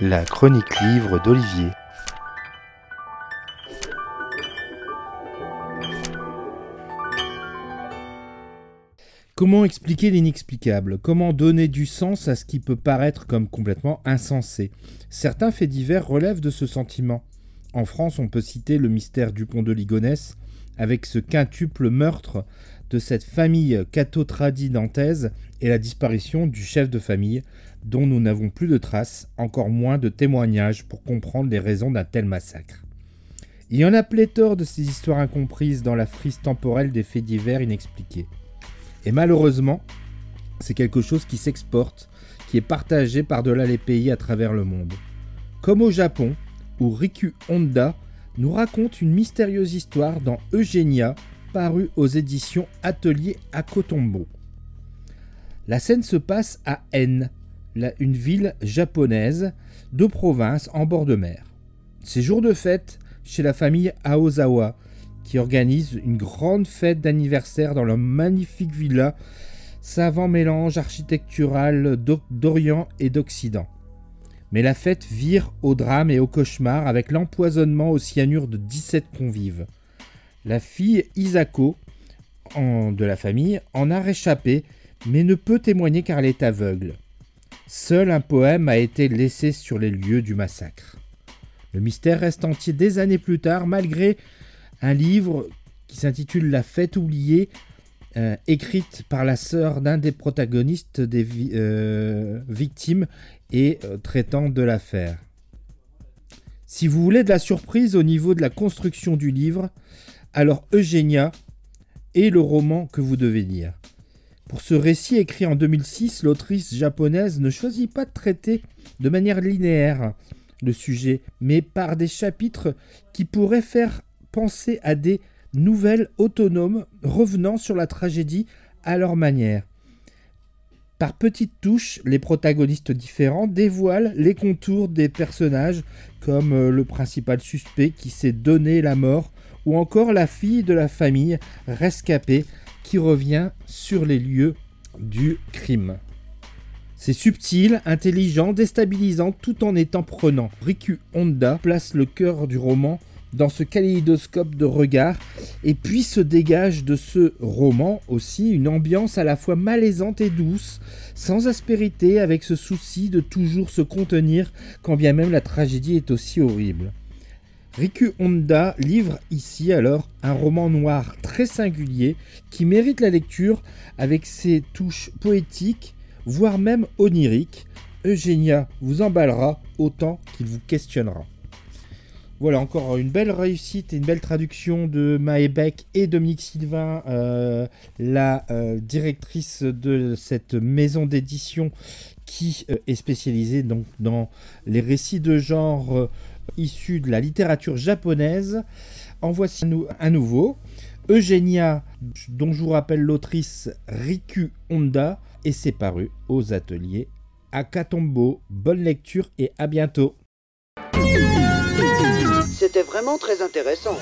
La chronique livre d'Olivier. Comment expliquer l'inexplicable? Comment donner du sens à ce qui peut paraître comme complètement insensé? Certains faits divers relèvent de ce sentiment. En France, on peut citer le mystère du pont de Ligonnès, avec ce quintuple meurtre de cette famille catho-tradie nantaise et la disparition du chef de famille, dont nous n'avons plus de traces, encore moins de témoignages pour comprendre les raisons d'un tel massacre. Il y en a pléthore de ces histoires incomprises dans la frise temporelle des faits divers inexpliqués. Et malheureusement, c'est quelque chose qui s'exporte, qui est partagé par-delà les pays à travers le monde. Comme au Japon, où Riku Honda nous raconte une mystérieuse histoire dans Eugenia, paru aux éditions Atelier à Kotombo. La scène se passe à N, une ville japonaise de province en bord de mer. C'est jour de fête chez la famille Aozawa, qui organise une grande fête d'anniversaire dans leur magnifique villa, savant mélange architectural d'Orient et d'Occident. Mais la fête vire au drame et au cauchemar avec l'empoisonnement au cyanure de 17 convives. La fille Isako de la famille en a réchappé, mais ne peut témoigner car elle est aveugle. Seul un poème a été laissé sur les lieux du massacre. Le mystère reste entier des années plus tard, malgré un livre qui s'intitule La fête oubliée, euh, écrite par la sœur d'un des protagonistes des euh, victimes et euh, traitant de l'affaire. Si vous voulez de la surprise au niveau de la construction du livre, alors Eugénia est le roman que vous devez lire. Pour ce récit écrit en 2006, l'autrice japonaise ne choisit pas de traiter de manière linéaire le sujet, mais par des chapitres qui pourraient faire penser à des nouvelles autonomes revenant sur la tragédie à leur manière. Par petites touches, les protagonistes différents dévoilent les contours des personnages, comme euh, le principal suspect qui s'est donné la mort, ou encore la fille de la famille rescapée qui revient sur les lieux du crime. C'est subtil, intelligent, déstabilisant tout en étant prenant. Riku Honda place le cœur du roman dans ce kaléidoscope de regard et puis se dégage de ce roman aussi une ambiance à la fois malaisante et douce, sans aspérité, avec ce souci de toujours se contenir quand bien même la tragédie est aussi horrible. Riku Honda livre ici alors un roman noir très singulier qui mérite la lecture avec ses touches poétiques, voire même oniriques. Eugénia vous emballera autant qu'il vous questionnera. Voilà, encore une belle réussite et une belle traduction de Maëbec et Dominique Sylvain, euh, la euh, directrice de cette maison d'édition qui euh, est spécialisée donc, dans les récits de genre issus de la littérature japonaise. En voici un nouveau. Eugenia, dont je vous rappelle l'autrice Riku Honda, et c'est paru aux ateliers à Katombo. Bonne lecture et à bientôt. Vraiment très intéressant.